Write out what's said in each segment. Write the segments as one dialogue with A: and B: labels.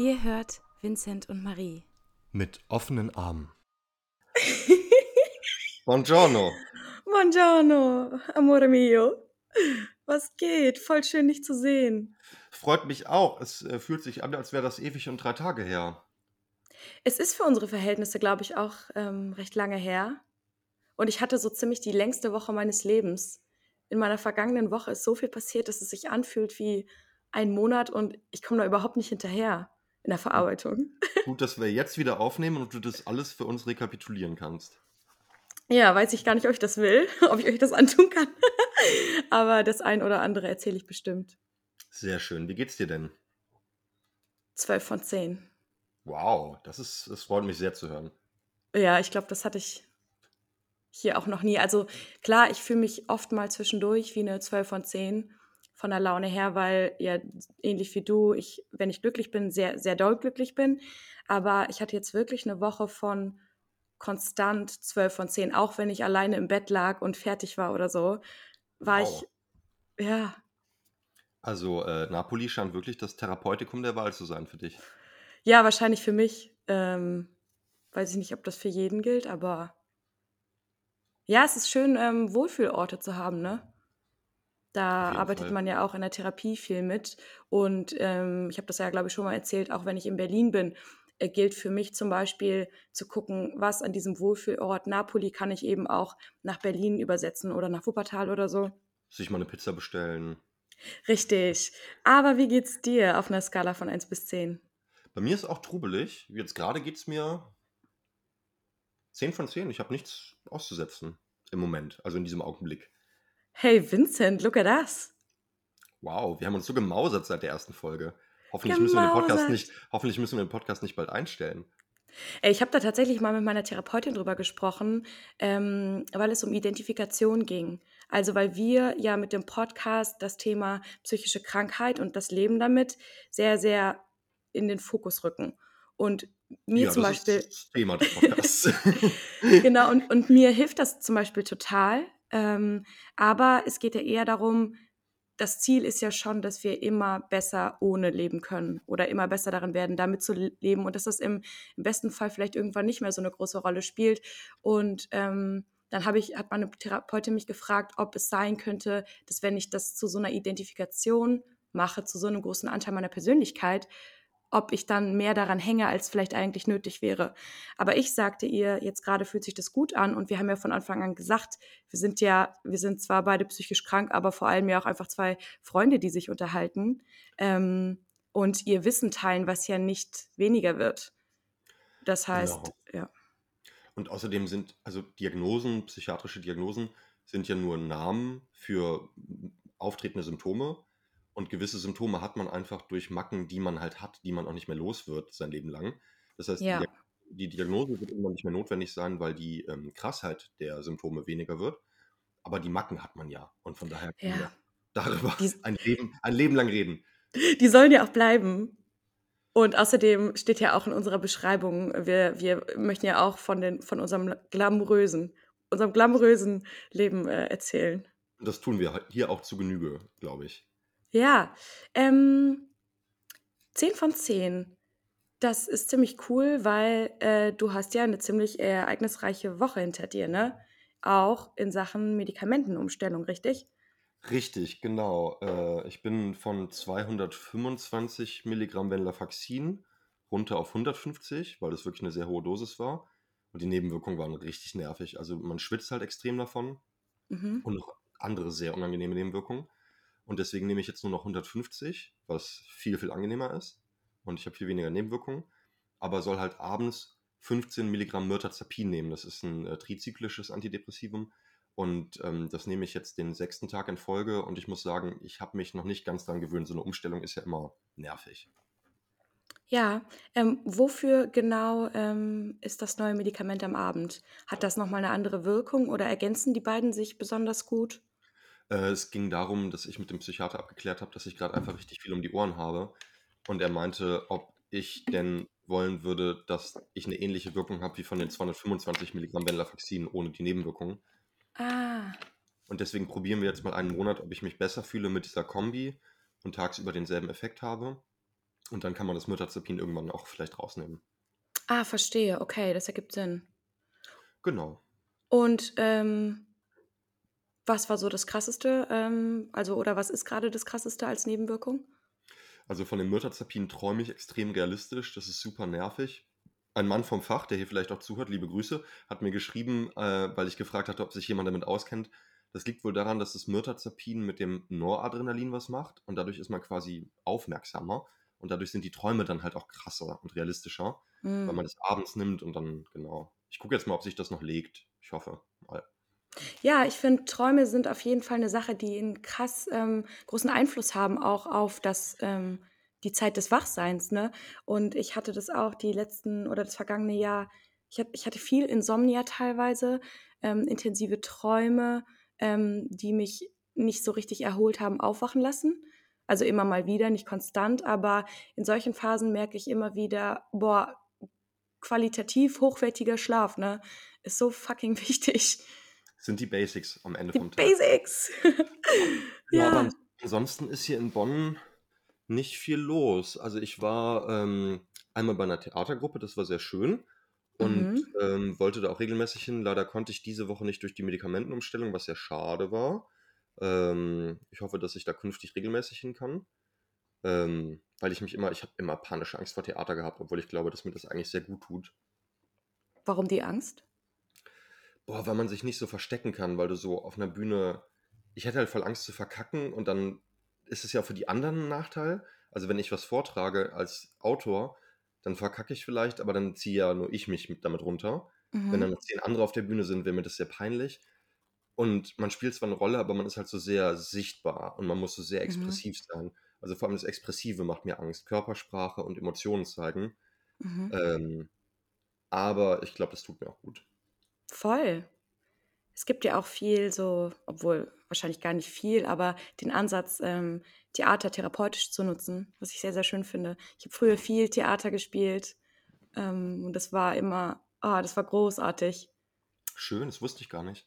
A: Ihr hört Vincent und Marie.
B: Mit offenen Armen. Buongiorno.
A: Buongiorno, amore mio. Was geht? Voll schön, dich zu sehen.
B: Freut mich auch. Es äh, fühlt sich an, als wäre das ewig und drei Tage her.
A: Es ist für unsere Verhältnisse, glaube ich, auch ähm, recht lange her. Und ich hatte so ziemlich die längste Woche meines Lebens. In meiner vergangenen Woche ist so viel passiert, dass es sich anfühlt wie ein Monat und ich komme da überhaupt nicht hinterher in der Verarbeitung.
B: Gut, dass wir jetzt wieder aufnehmen und du das alles für uns rekapitulieren kannst.
A: Ja, weiß ich gar nicht, ob ich das will, ob ich euch das antun kann. Aber das ein oder andere erzähle ich bestimmt.
B: Sehr schön. Wie geht's dir denn?
A: Zwölf von zehn.
B: Wow, das ist, das freut mich sehr zu hören.
A: Ja, ich glaube, das hatte ich hier auch noch nie. Also klar, ich fühle mich oft mal zwischendurch wie eine 12 von 10 von der Laune her, weil ja ähnlich wie du, ich, wenn ich glücklich bin, sehr, sehr doll glücklich bin. Aber ich hatte jetzt wirklich eine Woche von konstant 12 von 10, auch wenn ich alleine im Bett lag und fertig war oder so, war wow. ich, ja.
B: Also äh, Napoli scheint wirklich das Therapeutikum der Wahl zu sein für dich.
A: Ja, wahrscheinlich für mich. Ähm, weiß ich nicht, ob das für jeden gilt, aber ja, es ist schön, ähm, Wohlfühlorte zu haben, ne? Da arbeitet Fall. man ja auch in der Therapie viel mit. Und ähm, ich habe das ja, glaube ich, schon mal erzählt, auch wenn ich in Berlin bin, äh, gilt für mich zum Beispiel zu gucken, was an diesem Wohlfühlort Napoli kann ich eben auch nach Berlin übersetzen oder nach Wuppertal oder so.
B: Sich mal eine Pizza bestellen.
A: Richtig. Aber wie geht's dir auf einer Skala von 1 bis 10?
B: Bei mir ist auch trubelig. Jetzt gerade geht es mir 10 von 10. Ich habe nichts auszusetzen im Moment, also in diesem Augenblick.
A: Hey Vincent, look at us.
B: Wow, wir haben uns so gemausert seit der ersten Folge. Hoffentlich müssen, wir den Podcast nicht, hoffentlich müssen wir den Podcast nicht bald einstellen.
A: Ich habe da tatsächlich mal mit meiner Therapeutin drüber gesprochen, ähm, weil es um Identifikation ging. Also weil wir ja mit dem Podcast das Thema psychische Krankheit und das Leben damit sehr, sehr in den Fokus rücken. Und mir ja, zum das Beispiel. Ist das Thema des Podcasts. genau, und, und mir hilft das zum Beispiel total. Ähm, aber es geht ja eher darum, das Ziel ist ja schon, dass wir immer besser ohne leben können oder immer besser darin werden, damit zu leben und dass das im, im besten Fall vielleicht irgendwann nicht mehr so eine große Rolle spielt. Und ähm, dann ich, hat meine Therapeutin mich gefragt, ob es sein könnte, dass wenn ich das zu so einer Identifikation mache, zu so einem großen Anteil meiner Persönlichkeit, ob ich dann mehr daran hänge, als vielleicht eigentlich nötig wäre. Aber ich sagte ihr, jetzt gerade fühlt sich das gut an und wir haben ja von Anfang an gesagt, wir sind ja, wir sind zwar beide psychisch krank, aber vor allem ja auch einfach zwei Freunde, die sich unterhalten ähm, und ihr Wissen teilen, was ja nicht weniger wird. Das heißt, genau. ja.
B: Und außerdem sind, also Diagnosen, psychiatrische Diagnosen sind ja nur Namen für auftretende Symptome und gewisse Symptome hat man einfach durch Macken, die man halt hat, die man auch nicht mehr los wird sein Leben lang. Das heißt, ja. die, Diagnose wird immer nicht mehr notwendig sein, weil die ähm, Krassheit der Symptome weniger wird. Aber die Macken hat man ja. Und von daher können ja. wir darüber die, ein, Leben, ein Leben lang reden.
A: Die sollen ja auch bleiben. Und außerdem steht ja auch in unserer Beschreibung, wir, wir möchten ja auch von, den, von unserem glamourösen, unserem glamourösen Leben äh, erzählen.
B: Das tun wir hier auch zu Genüge, glaube ich.
A: Ja, ähm, 10 von 10. Das ist ziemlich cool, weil äh, du hast ja eine ziemlich ereignisreiche Woche hinter dir, ne? Auch in Sachen Medikamentenumstellung, richtig?
B: Richtig, genau. Äh, ich bin von 225 Milligramm Venlafaxin runter auf 150, weil das wirklich eine sehr hohe Dosis war. Und die Nebenwirkungen waren richtig nervig. Also man schwitzt halt extrem davon mhm. und noch andere sehr unangenehme Nebenwirkungen. Und deswegen nehme ich jetzt nur noch 150, was viel, viel angenehmer ist. Und ich habe viel weniger Nebenwirkungen. Aber soll halt abends 15 Milligramm Mirtazapin nehmen. Das ist ein äh, trizyklisches Antidepressivum. Und ähm, das nehme ich jetzt den sechsten Tag in Folge. Und ich muss sagen, ich habe mich noch nicht ganz daran gewöhnt. So eine Umstellung ist ja immer nervig.
A: Ja, ähm, wofür genau ähm, ist das neue Medikament am Abend? Hat das nochmal eine andere Wirkung oder ergänzen die beiden sich besonders gut?
B: Äh, es ging darum, dass ich mit dem Psychiater abgeklärt habe, dass ich gerade einfach richtig viel um die Ohren habe. Und er meinte, ob ich denn wollen würde, dass ich eine ähnliche Wirkung habe wie von den 225 Milligramm Venlafaxin ohne die Nebenwirkungen.
A: Ah.
B: Und deswegen probieren wir jetzt mal einen Monat, ob ich mich besser fühle mit dieser Kombi und tagsüber denselben Effekt habe. Und dann kann man das Mirtazapin irgendwann auch vielleicht rausnehmen.
A: Ah, verstehe. Okay, das ergibt Sinn.
B: Genau.
A: Und ähm, was war so das Krasseste? Ähm, also, oder was ist gerade das Krasseste als Nebenwirkung?
B: Also von dem Mirtazapin träume ich extrem realistisch. Das ist super nervig. Ein Mann vom Fach, der hier vielleicht auch zuhört, liebe Grüße, hat mir geschrieben, äh, weil ich gefragt hatte, ob sich jemand damit auskennt. Das liegt wohl daran, dass das Mirtazapin mit dem Noradrenalin was macht und dadurch ist man quasi aufmerksamer und dadurch sind die Träume dann halt auch krasser und realistischer, weil
A: Hm.
B: man das abends nimmt und dann, genau. Ich gucke jetzt mal, ob sich das noch legt. Ich hoffe mal.
A: Ja, ich finde, Träume sind auf jeden Fall eine Sache, die einen krass ähm, großen Einfluss haben auch auf das, ähm, die Zeit des Wachseins, ne? Und ich hatte das auch die letzten oder das vergangene Jahr. Ich, hab, ich hatte viel Insomnia teilweise, ähm, intensive Träume, ähm, die mich nicht so richtig erholt haben, aufwachen lassen. Also immer mal wieder, nicht konstant, aber in solchen Phasen merke ich immer wieder, boah, qualitativ hochwertiger Schlaf, ne? Ist so fucking wichtig.
B: Sind die Basics am Ende
A: Die
B: vom Tag.
A: Basics.
B: Ja, aber
A: ja.
B: ans- ansonsten ist hier in Bonn nicht viel los. Also ich war ähm, einmal bei einer Theatergruppe, das war sehr schön und
A: Mhm.
B: ähm, wollte da auch regelmäßig hin. Leider konnte ich diese Woche nicht durch die Medikamentenumstellung, was sehr schade war. Ähm, ich hoffe, dass ich da künftig regelmäßig hin kann. Ähm, weil ich mich immer, ich habe immer panische Angst vor Theater gehabt, obwohl ich glaube, dass mir das eigentlich sehr gut tut.
A: Warum die Angst?
B: Boah, weil man sich nicht so verstecken kann, weil du so auf einer Bühne. Ich hätte halt voll Angst zu verkacken und dann ist es ja für die anderen ein Nachteil. Also wenn ich was vortrage als Autor, dann verkacke ich vielleicht, aber dann ziehe ja nur ich mich mit damit runter. Wenn
A: Mhm.
B: dann noch zehn andere auf der Bühne sind, wäre mir das sehr peinlich. Und man spielt zwar eine Rolle, aber man ist halt so sehr sichtbar und man muss so sehr
A: Mhm.
B: expressiv sein. Also vor allem das Expressive macht mir Angst. Körpersprache und Emotionen zeigen.
A: Mhm.
B: Ähm, aber ich glaube, das tut mir auch gut.
A: Voll. Es gibt ja auch viel so, obwohl wahrscheinlich gar nicht viel, aber den Ansatz, ähm, Theater therapeutisch zu nutzen, was ich sehr, sehr schön finde. Ich habe früher viel Theater gespielt ähm, und das war immer, ah, das war großartig.
B: Schön, das wusste ich gar nicht.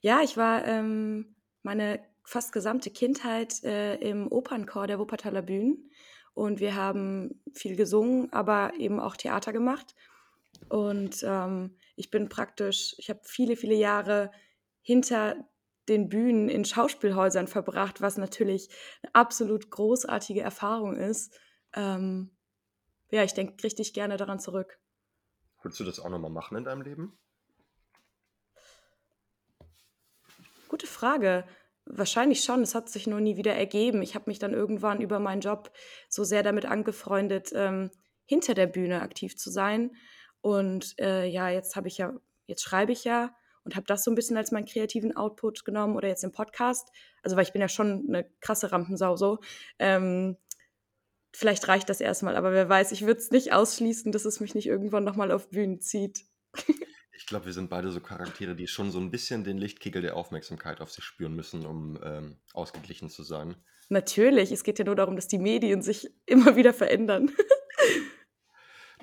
A: Ja, ich war ähm, meine fast gesamte Kindheit äh, im Opernchor der Wuppertaler Bühnen und wir haben viel gesungen, aber eben auch Theater gemacht. Und ähm, ich bin praktisch, ich habe viele, viele Jahre hinter den Bühnen in Schauspielhäusern verbracht, was natürlich eine absolut großartige Erfahrung ist. Ähm, ja, ich denke richtig gerne daran zurück.
B: Würdest du das auch nochmal machen in deinem Leben?
A: Gute Frage. Wahrscheinlich schon. Es hat sich nur nie wieder ergeben. Ich habe mich dann irgendwann über meinen Job so sehr damit angefreundet, ähm, hinter der Bühne aktiv zu sein. Und äh, ja, jetzt habe ich ja, jetzt schreibe ich ja und habe das so ein bisschen als meinen kreativen Output genommen oder jetzt im Podcast. Also, weil ich bin ja schon eine krasse Rampensau so. Ähm, vielleicht reicht das erstmal, aber wer weiß, ich würde es nicht ausschließen, dass es mich nicht irgendwann nochmal auf Bühnen zieht.
B: Ich glaube, wir sind beide so Charaktere, die schon so ein bisschen den Lichtkegel der Aufmerksamkeit auf sich spüren müssen, um ähm, ausgeglichen zu sein.
A: Natürlich, es geht ja nur darum, dass die Medien sich immer wieder verändern.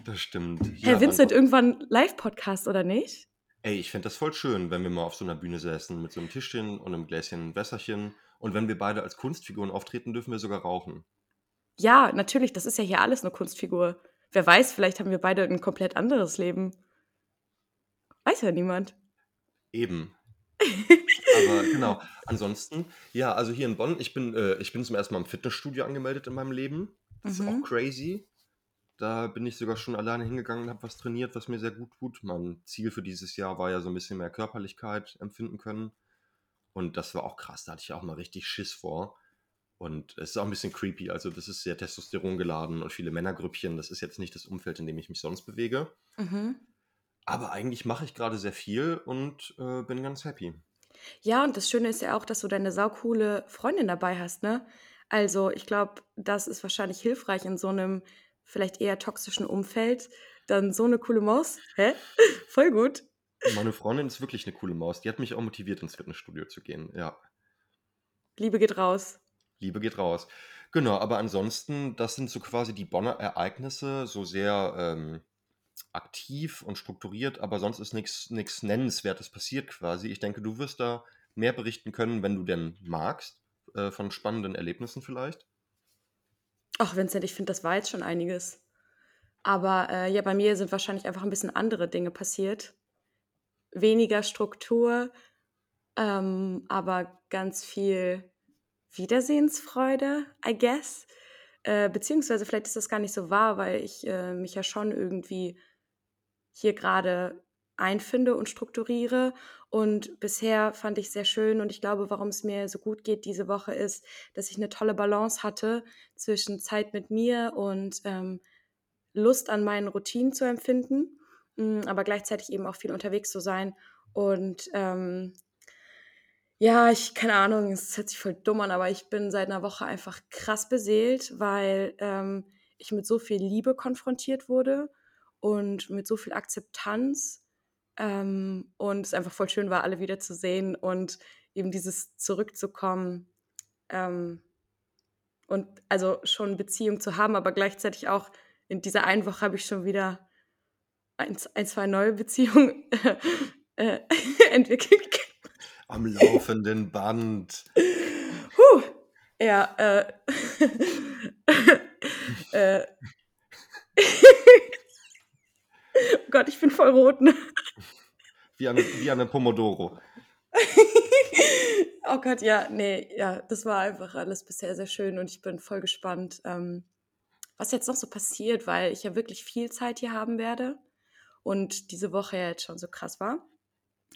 B: Das stimmt.
A: Herr
B: Ja,
A: Vincent, irgendwann Live-Podcast oder nicht?
B: ey, ich fände das voll schön, wenn wir mal auf so einer Bühne säßen mit so einem Tischchen und einem Gläschen Wässerchen. Und wenn wir beide als Kunstfiguren auftreten, dürfen wir sogar rauchen.
A: Ja, natürlich, das ist ja hier alles eine Kunstfigur. Wer weiß, vielleicht haben wir beide ein komplett anderes Leben. Weiß ja niemand.
B: Eben. Aber genau. Ansonsten, ja, also hier in Bonn, ich bin, äh, ich bin zum ersten Mal im Fitnessstudio angemeldet in meinem Leben. Das ist auch
A: Mhm.
B: crazy. Da bin ich sogar schon alleine hingegangen und habe was trainiert, was mir sehr gut tut. Mein Ziel für dieses Jahr war ja so ein bisschen mehr Körperlichkeit empfinden können. Und das war auch krass. Da hatte ich auch mal richtig Schiss vor. Und es ist auch ein bisschen creepy. Also, das ist sehr Testosteron geladen und viele Männergrüppchen. Das ist jetzt nicht das Umfeld, in dem ich mich sonst bewege.
A: Mhm.
B: Aber eigentlich mache ich gerade sehr viel und äh, bin ganz happy.
A: Ja, und das Schöne ist ja auch, dass du deine saukoole Freundin dabei hast, ne? Also, ich glaube, das ist wahrscheinlich hilfreich in so einem vielleicht eher toxischen Umfeld. Dann so eine coole Maus. Hä? Voll gut.
B: Meine Freundin ist wirklich eine coole Maus. Die hat mich auch motiviert, ins Fitnessstudio zu gehen. Ja,
A: Liebe geht raus.
B: Liebe geht raus. Genau, aber ansonsten, das sind so quasi die Bonner Ereignisse, so sehr ähm, aktiv und strukturiert, aber sonst ist nichts Nennenswertes passiert quasi. Ich denke, du wirst da mehr berichten können, wenn du denn magst, äh, von spannenden Erlebnissen vielleicht.
A: Ach, Vincent, ich finde, das war jetzt schon einiges. Aber äh, ja, bei mir sind wahrscheinlich einfach ein bisschen andere Dinge passiert. Weniger Struktur, ähm, aber ganz viel Wiedersehensfreude, I guess. Äh, beziehungsweise vielleicht ist das gar nicht so wahr, weil ich äh, mich ja schon irgendwie hier gerade einfinde und strukturiere. Und bisher fand ich sehr schön und ich glaube, warum es mir so gut geht diese Woche ist, dass ich eine tolle Balance hatte zwischen Zeit mit mir und ähm, Lust an meinen Routinen zu empfinden, mh, mm, aber gleichzeitig eben auch viel unterwegs zu sein. Und ähm, ja, ich, keine Ahnung, es hört sich voll dumm an, aber ich bin seit einer Woche einfach krass beseelt, weil ähm, ich mit so viel Liebe konfrontiert wurde und mit so viel Akzeptanz. Ähm, und es einfach voll schön war, alle wieder zu sehen und eben dieses Zurückzukommen ähm, und also schon Beziehung zu haben, aber gleichzeitig auch in dieser einen Woche habe ich schon wieder ein, ein zwei neue Beziehungen äh, entwickelt
B: am laufenden Band.
A: Huh. Ja, äh. äh. oh Gott, ich bin voll rot. Ne?
B: Wie eine, wie eine Pomodoro.
A: oh Gott, ja, nee, ja, das war einfach alles bisher sehr schön und ich bin voll gespannt, ähm, was jetzt noch so passiert, weil ich ja wirklich viel Zeit hier haben werde und diese Woche ja jetzt schon so krass war.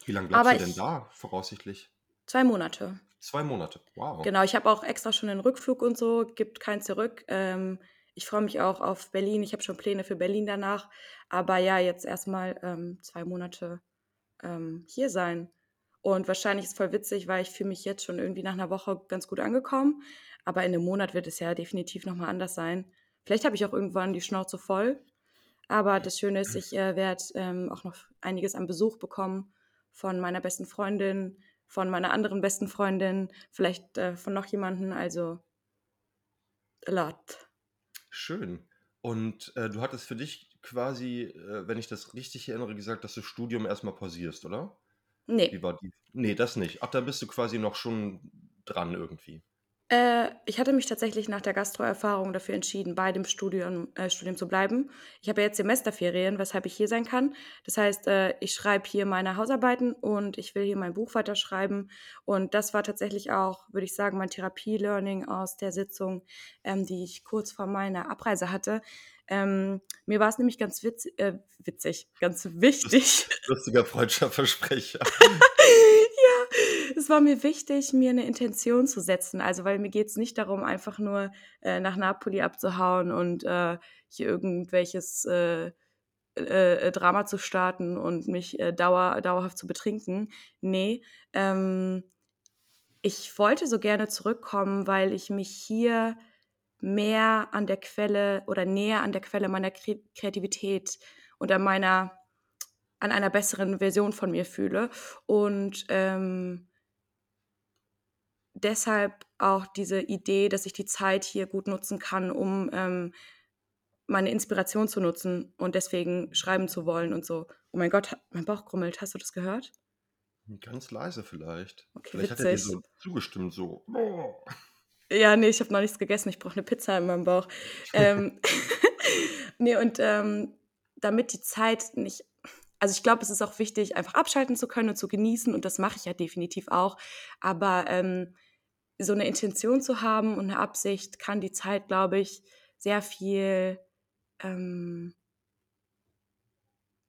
B: Wie lange bleibst Aber du denn da, voraussichtlich?
A: Zwei Monate.
B: Zwei Monate, wow.
A: Genau, ich habe auch extra schon den Rückflug und so, gibt kein Zurück. Ähm, ich freue mich auch auf Berlin. Ich habe schon Pläne für Berlin danach. Aber ja, jetzt erstmal ähm, zwei Monate ähm, hier sein. Und wahrscheinlich ist es voll witzig, weil ich fühle mich jetzt schon irgendwie nach einer Woche ganz gut angekommen. Aber in einem Monat wird es ja definitiv nochmal anders sein. Vielleicht habe ich auch irgendwann die Schnauze voll. Aber das Schöne ist, ich äh, werde ähm, auch noch einiges an Besuch bekommen von meiner besten Freundin, von meiner anderen besten Freundin, vielleicht äh, von noch jemandem, also a lot.
B: Schön. Und äh, du hattest für dich quasi, äh, wenn ich das richtig erinnere, gesagt, dass du Studium erstmal pausierst, oder?
A: Nee.
B: Wie war die? Nee, das nicht. Ach, da bist du quasi noch schon dran irgendwie.
A: Äh, ich hatte mich tatsächlich nach der Gastroerfahrung dafür entschieden, bei dem Studium, äh, Studium zu bleiben. Ich habe ja jetzt Semesterferien, weshalb ich hier sein kann. Das heißt, äh, ich schreibe hier meine Hausarbeiten und ich will hier mein Buch weiterschreiben. Und das war tatsächlich auch, würde ich sagen, mein Therapie-Learning aus der Sitzung, ähm, die ich kurz vor meiner Abreise hatte. Ähm, mir war es nämlich ganz witz, äh, witzig, ganz wichtig.
B: Lustiger Freundschaftsversprecher.
A: es war mir wichtig, mir eine Intention zu setzen. Also, weil mir geht es nicht darum, einfach nur äh, nach Napoli abzuhauen und äh, hier irgendwelches äh, äh, Drama zu starten und mich äh, dauer, dauerhaft zu betrinken. Nee, ähm, ich wollte so gerne zurückkommen, weil ich mich hier mehr an der Quelle oder näher an der Quelle meiner Kreativität und an meiner an einer besseren Version von mir fühle und ähm, deshalb auch diese Idee, dass ich die Zeit hier gut nutzen kann, um ähm, meine Inspiration zu nutzen und deswegen schreiben zu wollen und so. Oh mein Gott, mein Bauch grummelt. Hast du das gehört?
B: Ganz leise vielleicht.
A: Okay,
B: vielleicht
A: witzig.
B: hat er dir so zugestimmt, so. Oh.
A: Ja, nee, ich habe noch nichts gegessen. Ich brauche eine Pizza in meinem Bauch. ähm, nee, und ähm, damit die Zeit nicht. Also ich glaube, es ist auch wichtig, einfach abschalten zu können und zu genießen. Und das mache ich ja definitiv auch. Aber ähm, so eine Intention zu haben und eine Absicht kann die Zeit, glaube ich, sehr viel ähm,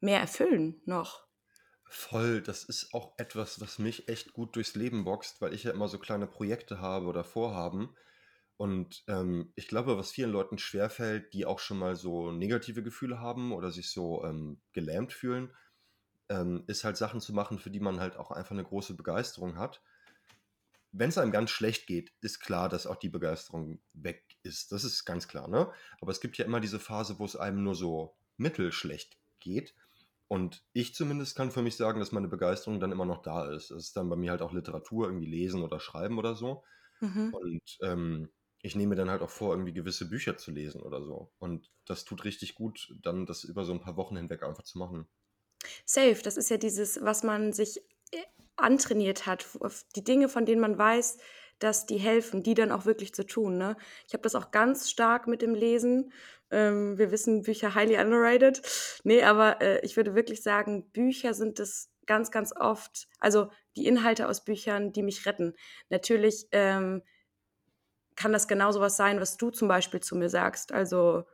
A: mehr erfüllen noch.
B: Voll, das ist auch etwas, was mich echt gut durchs Leben boxt, weil ich ja immer so kleine Projekte habe oder Vorhaben. Und ähm, ich glaube, was vielen Leuten schwerfällt, die auch schon mal so negative Gefühle haben oder sich so ähm, gelähmt fühlen, ähm, ist halt Sachen zu machen, für die man halt auch einfach eine große Begeisterung hat. Wenn es einem ganz schlecht geht, ist klar, dass auch die Begeisterung weg ist. Das ist ganz klar, ne? Aber es gibt ja immer diese Phase, wo es einem nur so mittelschlecht geht. Und ich zumindest kann für mich sagen, dass meine Begeisterung dann immer noch da ist. Es ist dann bei mir halt auch Literatur, irgendwie lesen oder schreiben oder so. Mhm. Und ähm, ich nehme dann halt auch vor, irgendwie gewisse Bücher zu lesen oder so. Und das tut richtig gut, dann das über so ein paar Wochen hinweg einfach zu machen.
A: Safe, das ist ja dieses, was man sich äh, antrainiert hat. Die Dinge, von denen man weiß, dass die helfen, die dann auch wirklich zu tun. Ne? Ich habe das auch ganz stark mit dem Lesen. Ähm, wir wissen, Bücher highly underrated. Nee, aber äh, ich würde wirklich sagen, Bücher sind es ganz, ganz oft, also die Inhalte aus Büchern, die mich retten. Natürlich ähm, kann das genau so was sein, was du zum Beispiel zu mir sagst. Also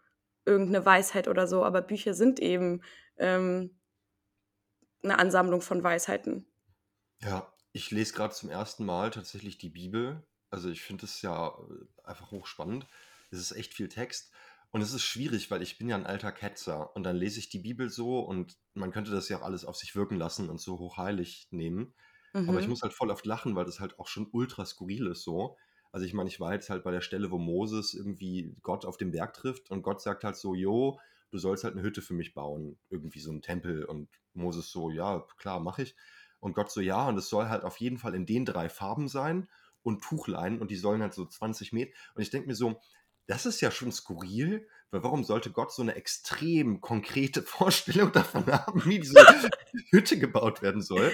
A: irgendeine Weisheit oder so, aber Bücher sind eben ähm, eine Ansammlung von Weisheiten.
B: Ja, ich lese gerade zum ersten Mal tatsächlich die Bibel. Also ich finde es ja äh, einfach hochspannend. Es ist echt viel Text. Und es ist schwierig, weil ich bin ja ein alter Ketzer und dann lese ich die Bibel so und man könnte das ja auch alles auf sich wirken lassen und so hochheilig nehmen. Mhm. Aber ich mhm. muss halt voll oft lachen, weil das halt auch schon ultra skurril ist so. Also ich meine, ich war jetzt halt bei der Stelle, wo Moses irgendwie Gott auf dem Berg trifft und Gott sagt halt so, jo, du sollst halt eine Hütte für mich bauen, irgendwie so ein Tempel und Moses so, ja, klar, mache ich. Und Gott so, ja, und es soll halt auf jeden Fall in den drei Farben sein und Tuchlein und die sollen halt so 20 Meter. Und ich denke mir so, das ist ja schon skurril, weil warum sollte Gott so eine extrem konkrete Vorstellung davon haben, wie diese Hütte gebaut werden soll?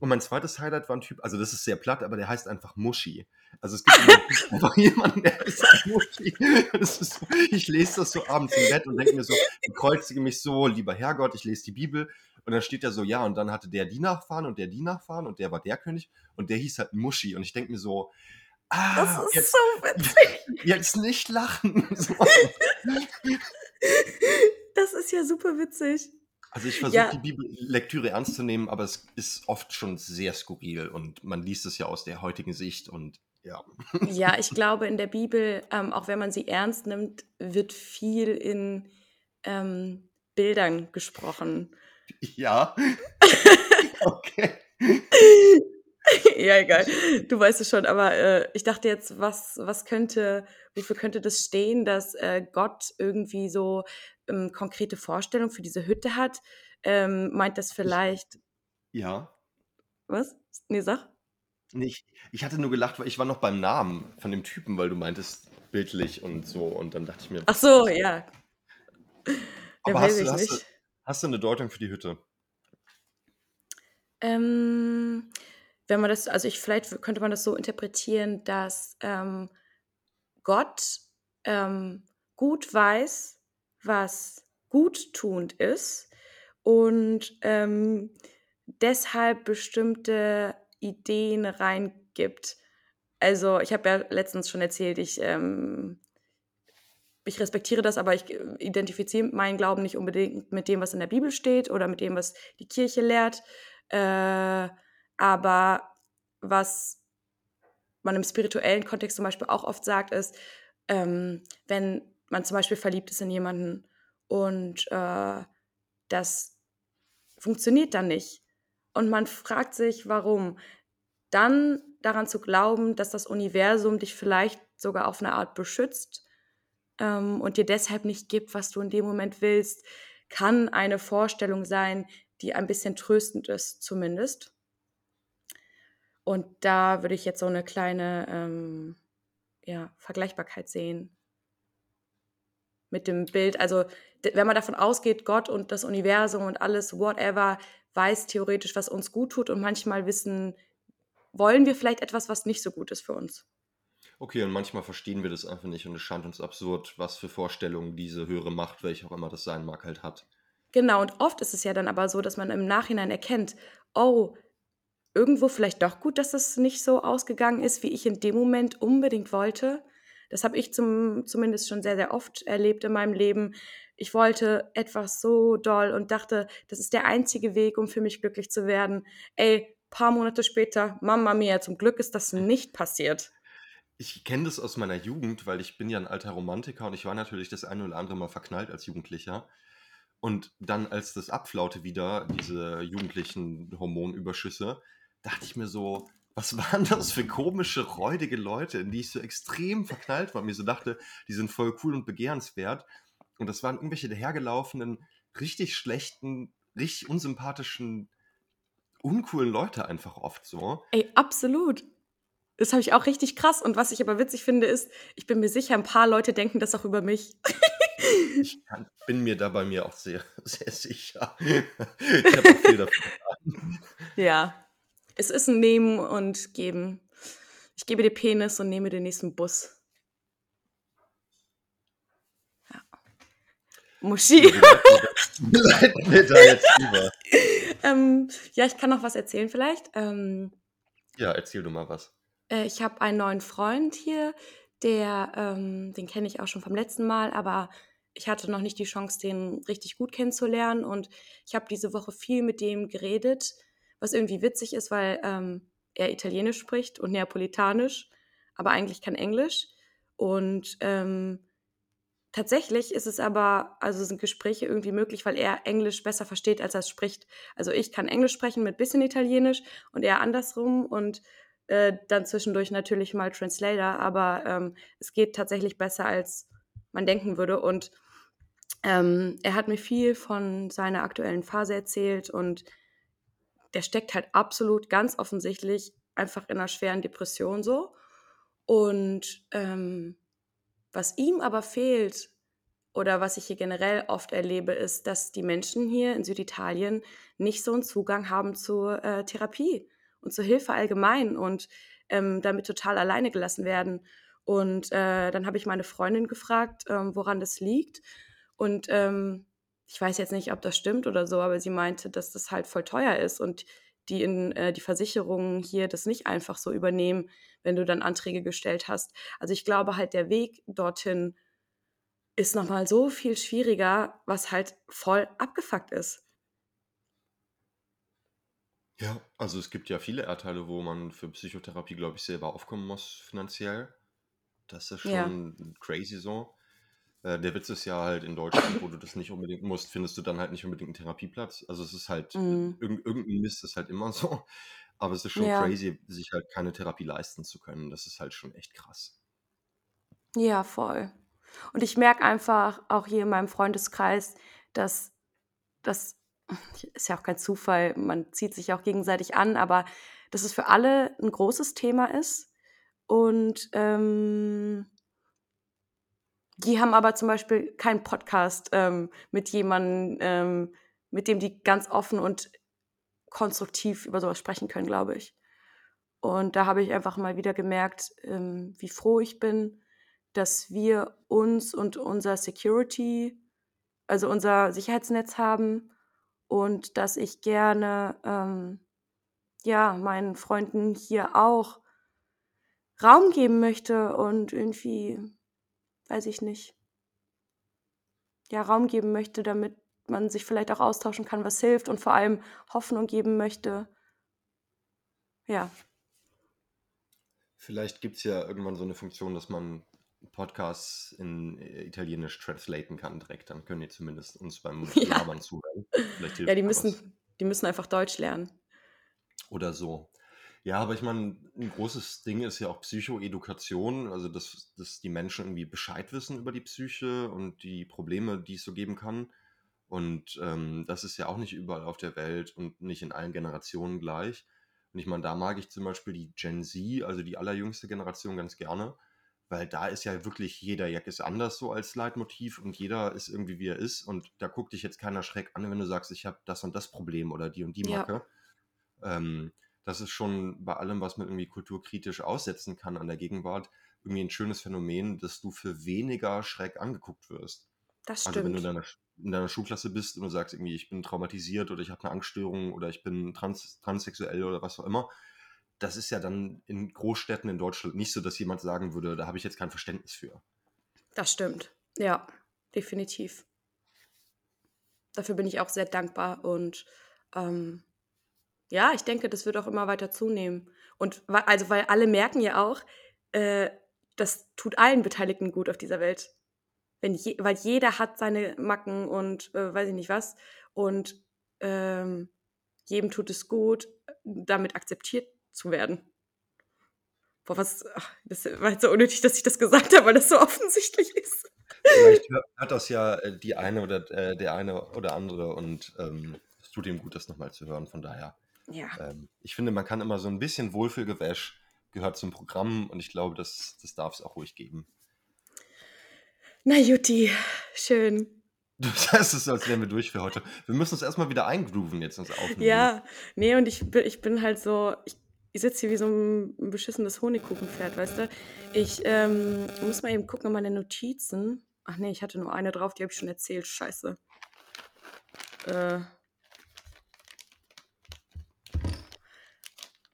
B: Und mein zweites Highlight war ein Typ, also das ist sehr platt, aber der heißt einfach Muschi. Also es gibt einfach jemanden, der ist Muschi. Ist, ich lese das so abends im Bett und denke mir so, ich kreuzige mich so, lieber Herrgott, ich lese die Bibel. Und dann steht da so, ja, und dann hatte der die Nachfahren und der die Nachfahren und der war der König und der hieß halt Muschi. Und ich denke mir so, ah,
A: das ist jetzt, so witzig.
B: Jetzt nicht lachen. So.
A: Das ist ja super witzig.
B: Also ich versuche ja. die Bibellektüre ernst zu nehmen, aber es ist oft schon sehr skurril und man liest es ja aus der heutigen Sicht und ja.
A: Ja, ich glaube, in der Bibel, ähm, auch wenn man sie ernst nimmt, wird viel in ähm, Bildern gesprochen.
B: Ja. okay.
A: ja, egal. Du weißt es schon, aber äh, ich dachte jetzt, was, was könnte, wofür könnte das stehen, dass äh, Gott irgendwie so ähm, konkrete Vorstellung für diese Hütte hat? Ähm, meint das vielleicht.
B: Ja.
A: Was? Nee, sag.
B: Nicht. Ich hatte nur gelacht, weil ich war noch beim Namen von dem Typen, weil du meintest bildlich und so. Und dann dachte ich mir.
A: Ach so, ja.
B: Aber hast du, hast, du, hast du eine Deutung für die Hütte?
A: Ähm, wenn man das, also ich vielleicht könnte man das so interpretieren, dass ähm, Gott ähm, gut weiß, was guttunend ist und ähm, deshalb bestimmte Ideen reingibt. Also ich habe ja letztens schon erzählt, ich, ähm, ich respektiere das, aber ich identifiziere meinen Glauben nicht unbedingt mit dem, was in der Bibel steht oder mit dem, was die Kirche lehrt. Äh, aber was man im spirituellen Kontext zum Beispiel auch oft sagt, ist, ähm, wenn man zum Beispiel verliebt ist in jemanden und äh, das funktioniert dann nicht und man fragt sich, warum, dann daran zu glauben, dass das Universum dich vielleicht sogar auf eine Art beschützt ähm, und dir deshalb nicht gibt, was du in dem Moment willst, kann eine Vorstellung sein, die ein bisschen tröstend ist, zumindest. Und da würde ich jetzt so eine kleine ähm, ja, Vergleichbarkeit sehen mit dem Bild. Also wenn man davon ausgeht, Gott und das Universum und alles, whatever, weiß theoretisch, was uns gut tut und manchmal wissen, wollen wir vielleicht etwas, was nicht so gut ist für uns.
B: Okay, und manchmal verstehen wir das einfach nicht und es scheint uns absurd, was für Vorstellungen diese höhere Macht, welche auch immer das sein mag, halt hat.
A: Genau, und oft ist es ja dann aber so, dass man im Nachhinein erkennt, oh, irgendwo vielleicht doch gut, dass das nicht so ausgegangen ist, wie ich in dem Moment unbedingt wollte. Das habe ich zum, zumindest schon sehr, sehr oft erlebt in meinem Leben. Ich wollte etwas so doll und dachte, das ist der einzige Weg, um für mich glücklich zu werden. Ey, paar Monate später, Mama mia, zum Glück ist das nicht passiert.
B: Ich kenne das aus meiner Jugend, weil ich bin ja ein alter Romantiker und ich war natürlich das eine oder andere Mal verknallt als Jugendlicher. Und dann, als das abflaute wieder, diese jugendlichen Hormonüberschüsse, dachte ich mir so, was waren das für komische, räudige Leute, in die ich so extrem verknallt war mir so dachte, die sind voll cool und begehrenswert. Und das waren irgendwelche dahergelaufenen, richtig schlechten, richtig unsympathischen, uncoolen Leute einfach oft so.
A: Ey, absolut. Das habe ich auch richtig krass. Und was ich aber witzig finde, ist, ich bin mir sicher, ein paar Leute denken das auch über mich.
B: ich kann, bin mir da bei mir auch sehr, sehr sicher. ich habe auch viel davon.
A: Ja, es ist ein Nehmen und Geben. Ich gebe dir Penis und nehme den nächsten Bus. Ja. Muschi.
B: Leiten wir da jetzt über.
A: ähm, ja, ich kann noch was erzählen vielleicht. Ähm,
B: Ja, erzähl du mal was.
A: Äh, ich habe einen neuen Freund hier, der, ähm, den kenne ich auch schon vom letzten Mal, aber ich hatte noch nicht die Chance, den richtig gut kennenzulernen. Und ich habe diese Woche viel mit dem geredet, was irgendwie witzig ist, weil ähm, er Italienisch spricht und Neapolitanisch, aber eigentlich kein Englisch. Und ähm, tatsächlich ist es aber, also sind Gespräche irgendwie möglich, weil er Englisch besser versteht, als er es spricht. Also ich kann Englisch sprechen mit bisschen Italienisch und er andersrum und äh, dann zwischendurch natürlich mal Translator, aber ähm, es geht tatsächlich besser, als man denken würde. Und ähm, er hat mir viel von seiner aktuellen Phase erzählt und der steckt halt absolut ganz offensichtlich einfach in einer schweren Depression so. Und ähm, was ihm aber fehlt oder was ich hier generell oft erlebe, ist, dass die Menschen hier in Süditalien nicht so einen Zugang haben zur äh, Therapie und zur Hilfe allgemein und ähm, damit total alleine gelassen werden. Und äh, dann habe ich meine Freundin gefragt, ähm, woran das liegt. Und ähm, ich weiß jetzt nicht, ob das stimmt oder so, aber sie meinte, dass das halt voll teuer ist und die in äh, die Versicherungen hier das nicht einfach so übernehmen, wenn du dann Anträge gestellt hast. Also ich glaube halt, der Weg dorthin ist nochmal so viel schwieriger, was halt voll abgefuckt ist.
B: Ja, also es gibt ja viele Erdteile, wo man für Psychotherapie, glaube ich, selber aufkommen muss finanziell. Das ist
A: Ja.
B: schon crazy so. Äh, der Witz ist ja halt in Deutschland, wo du das nicht unbedingt musst, findest du dann halt nicht unbedingt einen Therapieplatz. Also es ist halt,
A: Mm,
B: irgend, irgendein Mist ist halt immer so. Aber es ist schon
A: ja.
B: crazy, sich halt keine Therapie leisten zu können. Das ist halt schon echt krass.
A: Ja, voll. Und ich merke einfach auch hier in meinem Freundeskreis, dass das ist ja auch kein Zufall, man zieht sich auch gegenseitig an, aber dass es für alle ein großes Thema ist. Und ähm, die haben aber zum Beispiel keinen Podcast ähm, mit jemandem, ähm, mit dem die ganz offen und konstruktiv über sowas sprechen können, glaube ich. Und da habe ich einfach mal wieder gemerkt, ähm, wie froh ich bin, dass wir uns und unser Security, also unser Sicherheitsnetz haben und dass ich gerne ähm, ja meinen Freunden hier auch Raum geben möchte und irgendwie, weiß ich nicht, ja Raum geben möchte, damit man sich vielleicht auch austauschen kann, was hilft und vor allem Hoffnung geben möchte. Ja,
B: Vielleicht gibt es ja irgendwann so eine Funktion, dass man Podcasts in äh, Italienisch translaten kann direkt. Dann können die zumindest uns beim
A: ja,
B: Labern zuhören.
A: Ja, die
B: was.
A: müssen, die müssen einfach Deutsch lernen.
B: Oder so. Ja, aber ich meine, ein großes Ding ist ja auch Psychoedukation, also dass, dass die Menschen irgendwie Bescheid wissen über die Psyche und die Probleme, die es so geben kann. Und ähm, das ist ja auch nicht überall auf der Welt und nicht in allen Generationen gleich. Und ich meine, da mag ich zum Beispiel die Gen Z, also die allerjüngste Generation, ganz gerne, weil da ist ja wirklich jeder Jack ist anders so als Leitmotiv und jeder ist irgendwie wie er ist. Und da guckt dich jetzt keiner schreck an, wenn du sagst, ich habe das und das Problem oder die und die
A: Ja,
B: Macke. Ähm, das ist schon bei allem, was man irgendwie kulturkritisch aussetzen kann an der Gegenwart, irgendwie ein schönes Phänomen, dass du für weniger Schreck angeguckt wirst.
A: das
B: Also wenn du in
A: stimmt.
B: deiner, in deiner Schulklasse bist und du sagst irgendwie, ich bin traumatisiert oder ich habe eine Angststörung oder ich bin trans, transsexuell oder was auch immer, das ist ja dann in Großstädten in Deutschland nicht so, dass jemand sagen würde, da habe ich jetzt kein Verständnis für.
A: Das stimmt. Ja, definitiv. Dafür bin ich auch sehr dankbar und ähm, ja, ich denke, das wird auch immer weiter zunehmen. Und also, weil alle merken ja auch, äh, das tut allen Beteiligten gut auf dieser Welt. Wenn je, weil jeder hat seine Macken und äh, weiß ich nicht was. Und ähm, jedem tut es gut, damit akzeptiert zu werden. Boah, was, ach, das war jetzt so unnötig, dass ich das gesagt habe, weil das so offensichtlich ist.
B: Vielleicht hör- hört das ja äh, die eine oder äh, der eine oder andere und ähm, es tut ihm gut, das nochmal zu hören. Von daher,
A: Ja,
B: ähm, ich finde, man kann immer so ein bisschen Wohlfühlgewäsch gehört zum Programm und ich glaube, das, das darf es auch ruhig geben.
A: na Jutti, schön.
B: Du sagst es so, als wären wir durch für heute. Wir müssen uns erstmal wieder eingrooven jetzt ins Aufnehmen.
A: Ja, nee, und ich bin, ich bin halt so, ich, Ich sitze hier wie so ein beschissenes Honigkuchenpferd, weißt du? Ich ähm, muss mal eben gucken in meine Notizen. Ach nee, ich hatte nur eine drauf, die habe ich schon erzählt. Scheiße. Äh.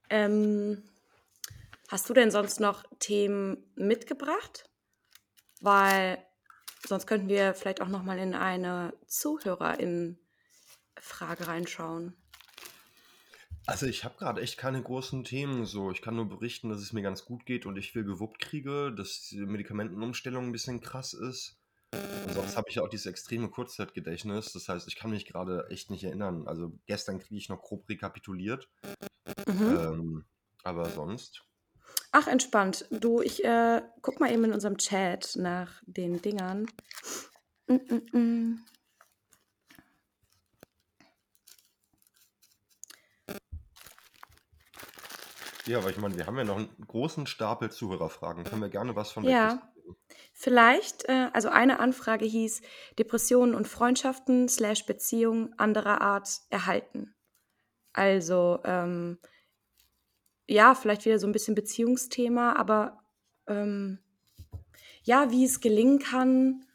A: Ähm, hast du denn sonst noch Themen mitgebracht? Weil sonst könnten wir vielleicht auch noch mal in eine Zuhörerin-Frage reinschauen.
B: Also ich habe gerade echt keine großen Themen so. Ich kann nur berichten, dass es mir ganz gut geht und ich viel gewuppt kriege, dass die Medikamentenumstellung ein bisschen krass ist. Und sonst habe ich ja auch dieses extreme Kurzzeitgedächtnis. Das heißt, ich kann mich gerade echt nicht erinnern. Also gestern kriege ich noch grob rekapituliert.
A: Mhm.
B: Ähm, aber sonst.
A: Ach, entspannt. Du, ich äh, guck mal eben in unserem Chat nach den Dingern. Mm -mm -mm.
B: Ja, aber ich meine, wir haben ja noch einen großen Stapel Zuhörerfragen. Können wir gerne was von
A: Ja.
B: wegdiskutieren.
A: Vielleicht, äh, also eine Anfrage hieß Depressionen und Freundschaften slash Beziehungen anderer Art erhalten. Also, ähm, ja, vielleicht wieder so ein bisschen Beziehungsthema, aber ähm, ja, wie es gelingen kann,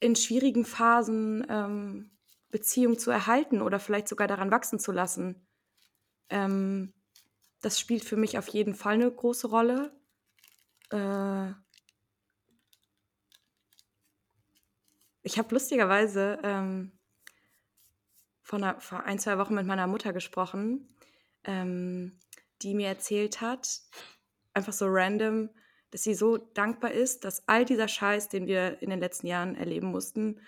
A: in schwierigen Phasen ähm, Beziehungen zu erhalten oder vielleicht sogar daran wachsen zu lassen. Ähm, das spielt für mich auf jeden Fall eine große Rolle. Äh, ich habe lustigerweise ähm, vor, einer, vor ein, zwei Wochen mit meiner Mutter gesprochen, ähm, die mir erzählt hat, einfach so random, dass sie so dankbar ist, dass all dieser Scheiß, den wir in den letzten Jahren erleben mussten,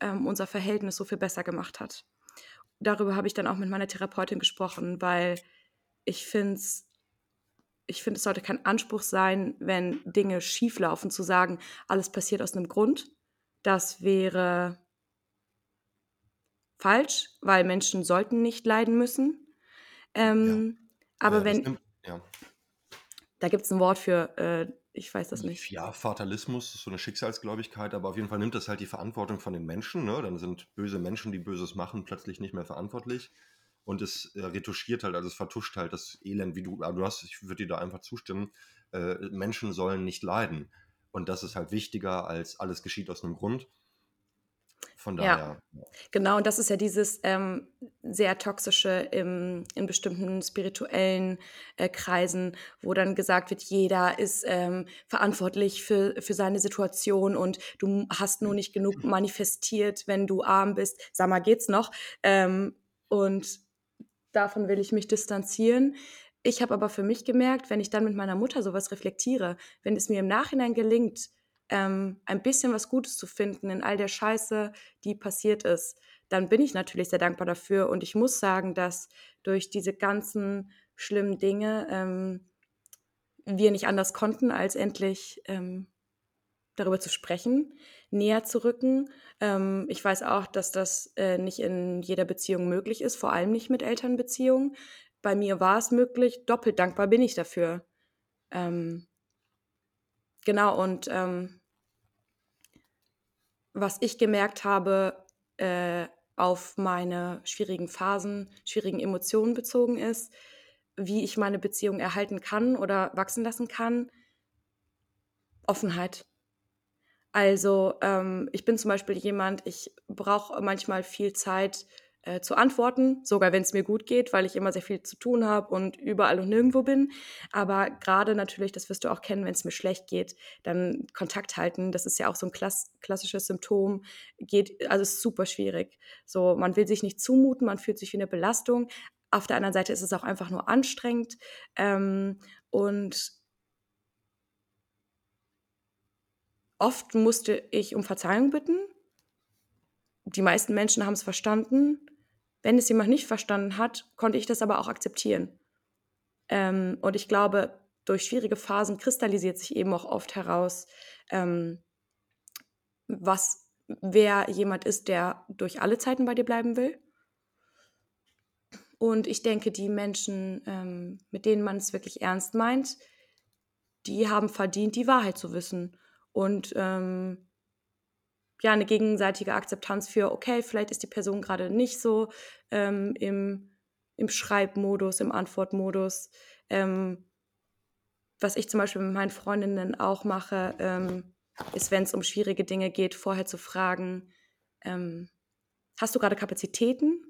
A: ähm, unser Verhältnis so viel besser gemacht hat. Darüber habe ich dann auch mit meiner Therapeutin gesprochen, weil ich finde es ich finde, es sollte kein Anspruch sein, wenn Dinge schief laufen, zu sagen, alles passiert aus einem Grund. Das wäre falsch, weil Menschen sollten nicht leiden müssen. Ähm, aber
B: Ja,
A: wenn,
B: nimmt, ja.
A: da gibt es ein Wort für, äh, ich weiß das nicht.
B: Ja, Fatalismus ist so eine Schicksalsgläubigkeit, aber auf jeden Fall nimmt das halt die Verantwortung von den Menschen. Ne? Dann sind böse Menschen, die Böses machen, plötzlich nicht mehr verantwortlich. Und es äh, retuschiert halt, also es vertuscht halt das Elend, wie du, aber du hast, ich würde dir da einfach zustimmen, äh, Menschen sollen nicht leiden. Und das ist halt wichtiger als alles geschieht aus einem Grund. Von daher, ja.
A: Genau, und das ist ja dieses ähm, sehr toxische im, in bestimmten spirituellen äh, Kreisen, wo dann gesagt wird, jeder ist ähm, verantwortlich für, für seine Situation und du hast nur nicht genug manifestiert, wenn du arm bist. Sag mal, geht's noch? Ähm, und davon will ich mich distanzieren. Ich habe aber für mich gemerkt, wenn ich dann mit meiner Mutter sowas reflektiere, wenn es mir im Nachhinein gelingt, ähm, ein bisschen was Gutes zu finden in all der Scheiße, die passiert ist, dann bin ich natürlich sehr dankbar dafür. Und ich muss sagen, dass durch diese ganzen schlimmen Dinge ähm, wir nicht anders konnten, als endlich ähm, darüber zu sprechen, näher zu rücken. Ähm, ich weiß auch, dass das äh, nicht in jeder Beziehung möglich ist, vor allem nicht mit Elternbeziehungen. Bei mir war es möglich, doppelt dankbar bin ich dafür. Ähm, genau, und ähm, was ich gemerkt habe, äh, auf meine schwierigen Phasen, schwierigen Emotionen bezogen ist, wie ich meine Beziehung erhalten kann oder wachsen lassen kann. Offenheit. Also ähm, ich bin zum Beispiel jemand, ich brauche manchmal viel Zeit äh, zu antworten, sogar wenn es mir gut geht, weil ich immer sehr viel zu tun habe und überall und nirgendwo bin. Aber gerade natürlich, das wirst du auch kennen, wenn es mir schlecht geht, dann Kontakt halten, das ist ja auch so ein klass klassisches Symptom, geht, also ist super schwierig. So, man will sich nicht zumuten, man fühlt sich wie eine Belastung. Auf der anderen Seite ist es auch einfach nur anstrengend. Ähm, und oft musste ich um Verzeihung bitten. Die meisten Menschen haben es verstanden. Wenn es jemand nicht verstanden hat, konnte ich das aber auch akzeptieren. Ähm, und ich glaube, durch schwierige Phasen kristallisiert sich eben auch oft heraus, ähm, was wer jemand ist, der durch alle Zeiten bei dir bleiben will. Und ich denke, die Menschen, ähm, mit denen man es wirklich ernst meint, die haben verdient, die Wahrheit zu wissen. Und ähm, ja, eine gegenseitige Akzeptanz für, okay, vielleicht ist die Person gerade nicht so ähm, im, im Schreibmodus, im Antwortmodus. Ähm, was ich zum Beispiel mit meinen Freundinnen auch mache, ähm, ist, wenn es um schwierige Dinge geht, vorher zu fragen, ähm, hast du gerade Kapazitäten?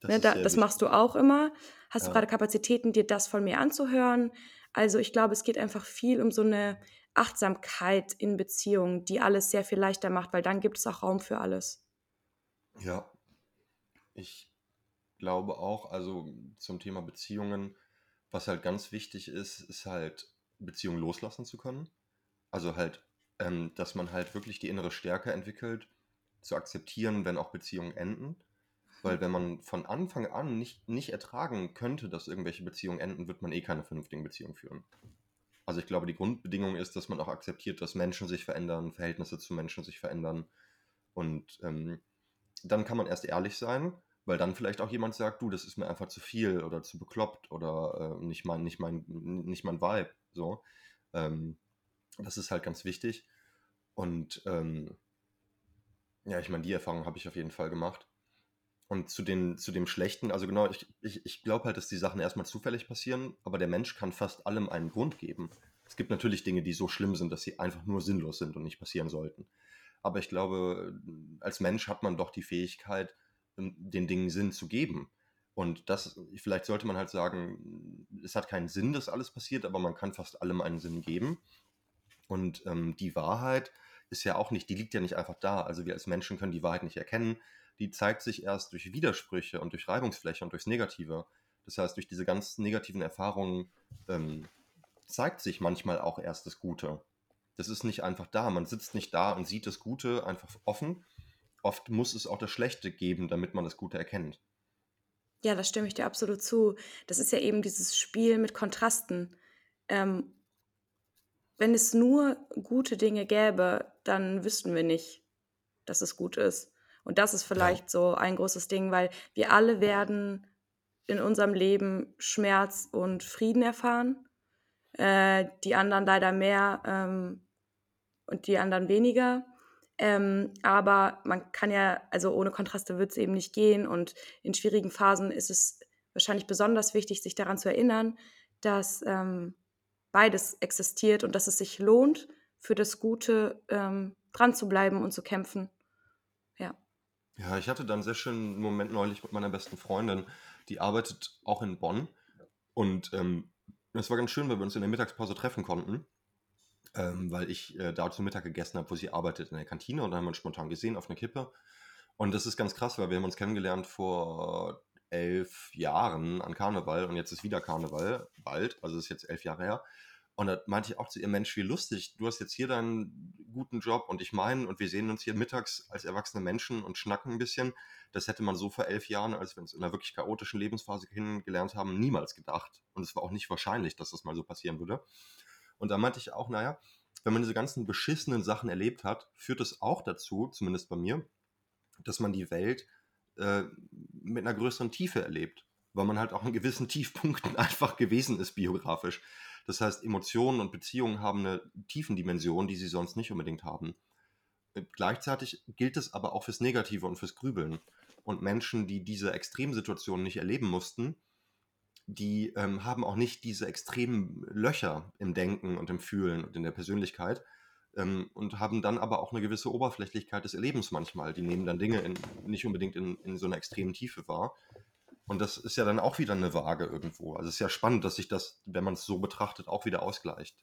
A: Das, ne, da, das machst du auch immer. Hast ja. du gerade Kapazitäten, dir das von mir anzuhören? Also ich glaube, es geht einfach viel um so eine Achtsamkeit in Beziehungen, die alles sehr viel leichter macht, weil dann gibt es auch Raum für alles.
B: Ja, ich glaube auch, also zum Thema Beziehungen, was halt ganz wichtig ist, ist halt Beziehungen loslassen zu können. Also halt, ähm, dass man halt wirklich die innere Stärke entwickelt, zu akzeptieren, wenn auch Beziehungen enden. Weil wenn man von Anfang an nicht, nicht ertragen könnte, dass irgendwelche Beziehungen enden, wird man eh keine vernünftigen Beziehungen führen. Also ich glaube, die Grundbedingung ist, dass man auch akzeptiert, dass Menschen sich verändern, Verhältnisse zu Menschen sich verändern. Und ähm, dann kann man erst ehrlich sein, weil dann vielleicht auch jemand sagt, du, das ist mir einfach zu viel oder zu bekloppt oder äh, nicht, mein, nicht, mein, nicht mein Vibe. So. Ähm, das ist halt ganz wichtig. Und ähm, ja, ich meine, die Erfahrung habe ich auf jeden Fall gemacht. Und zu, den, zu dem Schlechten, also genau, ich, ich, ich glaube halt, dass die Sachen erstmal zufällig passieren, aber der Mensch kann fast allem einen Grund geben. Es gibt natürlich Dinge, die so schlimm sind, dass sie einfach nur sinnlos sind und nicht passieren sollten. Aber ich glaube, als Mensch hat man doch die Fähigkeit, ähm, den Dingen Sinn zu geben. Und das, vielleicht sollte man halt sagen, es hat keinen Sinn, dass alles passiert, aber man kann fast allem einen Sinn geben. Und ähm, die Wahrheit ist ja auch nicht, die liegt ja nicht einfach da. Also wir als Menschen können die Wahrheit nicht erkennen die zeigt sich erst durch Widersprüche und durch Reibungsfläche und durchs Negative. Das heißt, durch diese ganz negativen Erfahrungen ähm, zeigt sich manchmal auch erst das Gute. Das ist nicht einfach da. Man sitzt nicht da und sieht das Gute einfach offen. Oft muss es auch das Schlechte geben, damit man das Gute erkennt.
A: Ja, das stimme ich dir absolut zu. Das ist ja eben dieses Spiel mit Kontrasten. Ähm, wenn es nur gute Dinge gäbe, dann wüssten wir nicht, dass es gut ist. Und das ist vielleicht ja. so ein großes Ding, weil wir alle werden in unserem Leben Schmerz und Frieden erfahren. Äh, die anderen leider mehr ähm, und die anderen weniger. Ähm, aber man kann ja, also ohne Kontraste wird es eben nicht gehen. Und in schwierigen Phasen ist es wahrscheinlich besonders wichtig, sich daran zu erinnern, dass ähm, beides existiert und dass es sich lohnt, für das Gute ähm, dran zu bleiben und zu kämpfen.
B: Ja, ich hatte dann einen sehr schönen Moment neulich mit meiner besten Freundin. Die arbeitet auch in Bonn. Und ähm, war ganz schön, weil wir uns in der Mittagspause treffen konnten. Ähm, weil ich äh, da zum Mittag gegessen habe, wo sie arbeitet in der Kantine. Und dann haben wir uns spontan gesehen auf einer Kippe. Und das ist ganz krass, weil wir haben uns kennengelernt vor elf Jahren an Karneval. Und jetzt ist wieder Karneval, bald. Also ist jetzt elf Jahre her. Und da meinte ich auch zu ihr, Mensch, wie lustig, du hast jetzt hier deinen guten Job und ich meinen, und wir sehen uns hier mittags als erwachsene Menschen und schnacken ein bisschen. Das hätte man so vor elf Jahren, als wir uns in einer wirklich chaotischen Lebensphase kennengelernt haben, niemals gedacht. Und es war auch nicht wahrscheinlich, dass das mal so passieren würde. Und da meinte ich auch, naja, wenn man diese ganzen beschissenen Sachen erlebt hat, führt es auch dazu, zumindest bei mir, dass man die Welt äh, mit einer größeren Tiefe erlebt. Weil man halt auch in gewissen Tiefpunkten einfach gewesen ist, biografisch. Das heißt, Emotionen und Beziehungen haben eine Tiefendimension, die sie sonst nicht unbedingt haben. Äh, gleichzeitig gilt es aber auch fürs Negative und fürs Grübeln. Und Menschen, die diese Extremsituationen nicht erleben mussten, die ähm, haben auch nicht diese extremen Löcher im Denken und im Fühlen und in der Persönlichkeit ähm, und haben dann aber auch eine gewisse Oberflächlichkeit des Erlebens manchmal. Die nehmen dann Dinge in, nicht unbedingt in, in so einer extremen Tiefe wahr und das ist ja dann auch wieder eine Waage irgendwo. Also es ist ja spannend, dass sich das, wenn man es so betrachtet, auch wieder ausgleicht.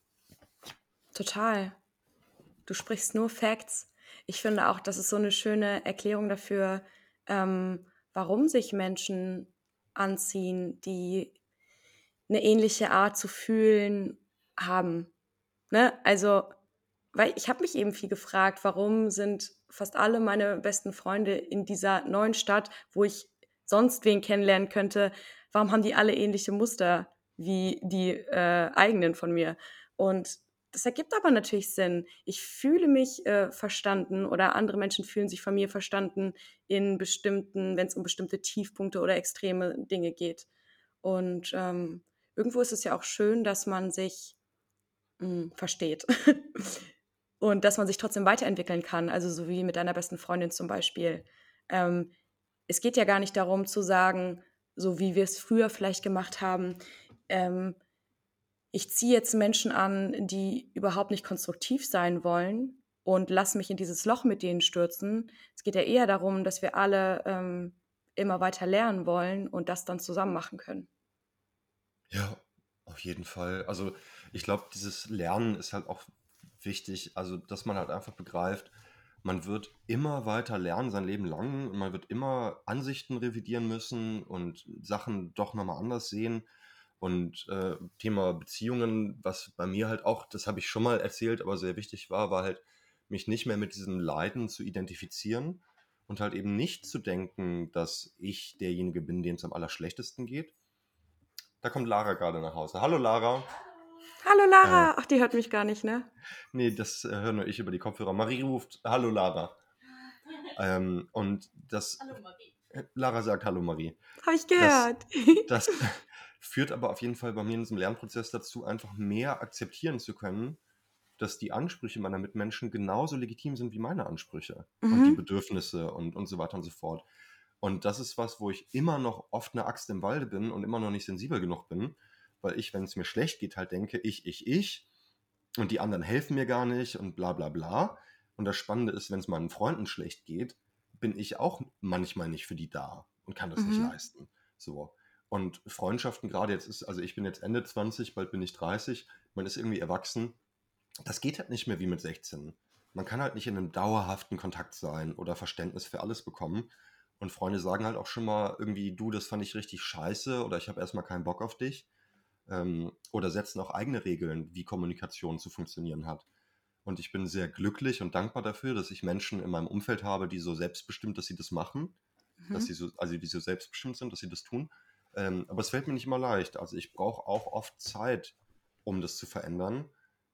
A: Total. Du sprichst nur Facts. Ich finde auch, das ist so eine schöne Erklärung dafür, ähm, warum sich Menschen anziehen, die eine ähnliche Art zu fühlen haben. Ne? Also, weil ich habe mich eben viel gefragt, warum sind fast alle meine besten Freunde in dieser neuen Stadt, wo ich sonst wen kennenlernen könnte, warum haben die alle ähnliche Muster wie die äh, eigenen von mir? Und das ergibt aber natürlich Sinn. Ich fühle mich äh, verstanden oder andere Menschen fühlen sich von mir verstanden in bestimmten, wenn es um bestimmte Tiefpunkte oder extreme Dinge geht. Und ähm, irgendwo ist es ja auch schön, dass man sich mh, hm, versteht. Und dass man sich trotzdem weiterentwickeln kann, also so wie mit deiner besten Freundin zum Beispiel. Ähm, es geht ja gar nicht darum zu sagen, so wie wir es früher vielleicht gemacht haben. Ähm, ich ziehe jetzt Menschen an, die überhaupt nicht konstruktiv sein wollen und lasse mich in dieses Loch mit denen stürzen. Es geht ja eher darum, dass wir alle ähm, immer weiter lernen wollen und das dann zusammen machen können.
B: Ja, auf jeden Fall. Also ich glaube, dieses Lernen ist halt auch wichtig, also dass man halt einfach begreift, man wird immer weiter lernen sein Leben lang und man wird immer Ansichten revidieren müssen und Sachen doch nochmal anders sehen. Und äh, Thema Beziehungen, was bei mir halt auch, das habe ich schon mal erzählt, aber sehr wichtig war, war halt, mich nicht mehr mit diesem Leiden zu identifizieren und halt eben nicht zu denken, dass ich derjenige bin, dem es am allerschlechtesten geht. Da kommt Lara gerade nach Hause. Hallo Lara.
A: Hallo Lara. Äh, Ach, die hört mich gar nicht, ne?
B: Nee, das äh, höre nur ich über die Kopfhörer. Marie ruft Hallo Lara. Ähm, und das. Hallo Marie. Äh, Lara sagt Hallo Marie.
A: Habe ich gehört.
B: Das, das führt aber auf jeden Fall bei mir in diesem Lernprozess dazu, einfach mehr akzeptieren zu können, dass die Ansprüche meiner Mitmenschen genauso legitim sind wie meine Ansprüche mhm. und die mhm. Bedürfnisse und, und so weiter und so fort. Und das ist was, wo ich immer noch oft eine Axt im Walde bin und immer noch nicht sensibel genug bin, weil ich, wenn es mir schlecht geht, halt denke, ich, ich, ich und die anderen helfen mir gar nicht und bla bla bla. Und das Spannende ist, wenn es meinen Freunden schlecht geht, bin ich auch manchmal nicht für die da und kann das mhm. nicht leisten. So. Und Freundschaften, gerade jetzt ist, also ich bin jetzt Ende 20, bald bin ich 30, man ist irgendwie erwachsen das geht halt nicht mehr wie mit 16. Man kann halt nicht in einem dauerhaften Kontakt sein oder Verständnis für alles bekommen. Und Freunde sagen halt auch schon mal irgendwie, du, das fand ich richtig scheiße oder ich habe erstmal keinen Bock auf dich. Ähm, oder setzen auch eigene Regeln, wie Kommunikation zu funktionieren hat. Und ich bin sehr glücklich und dankbar dafür, dass ich Menschen in meinem Umfeld habe, die so selbstbestimmt, dass sie das machen. Mhm. Dass sie so, also die so selbstbestimmt sind, dass sie das tun. Ähm, aber es fällt mir nicht immer leicht. Also ich brauche auch oft Zeit, um das zu verändern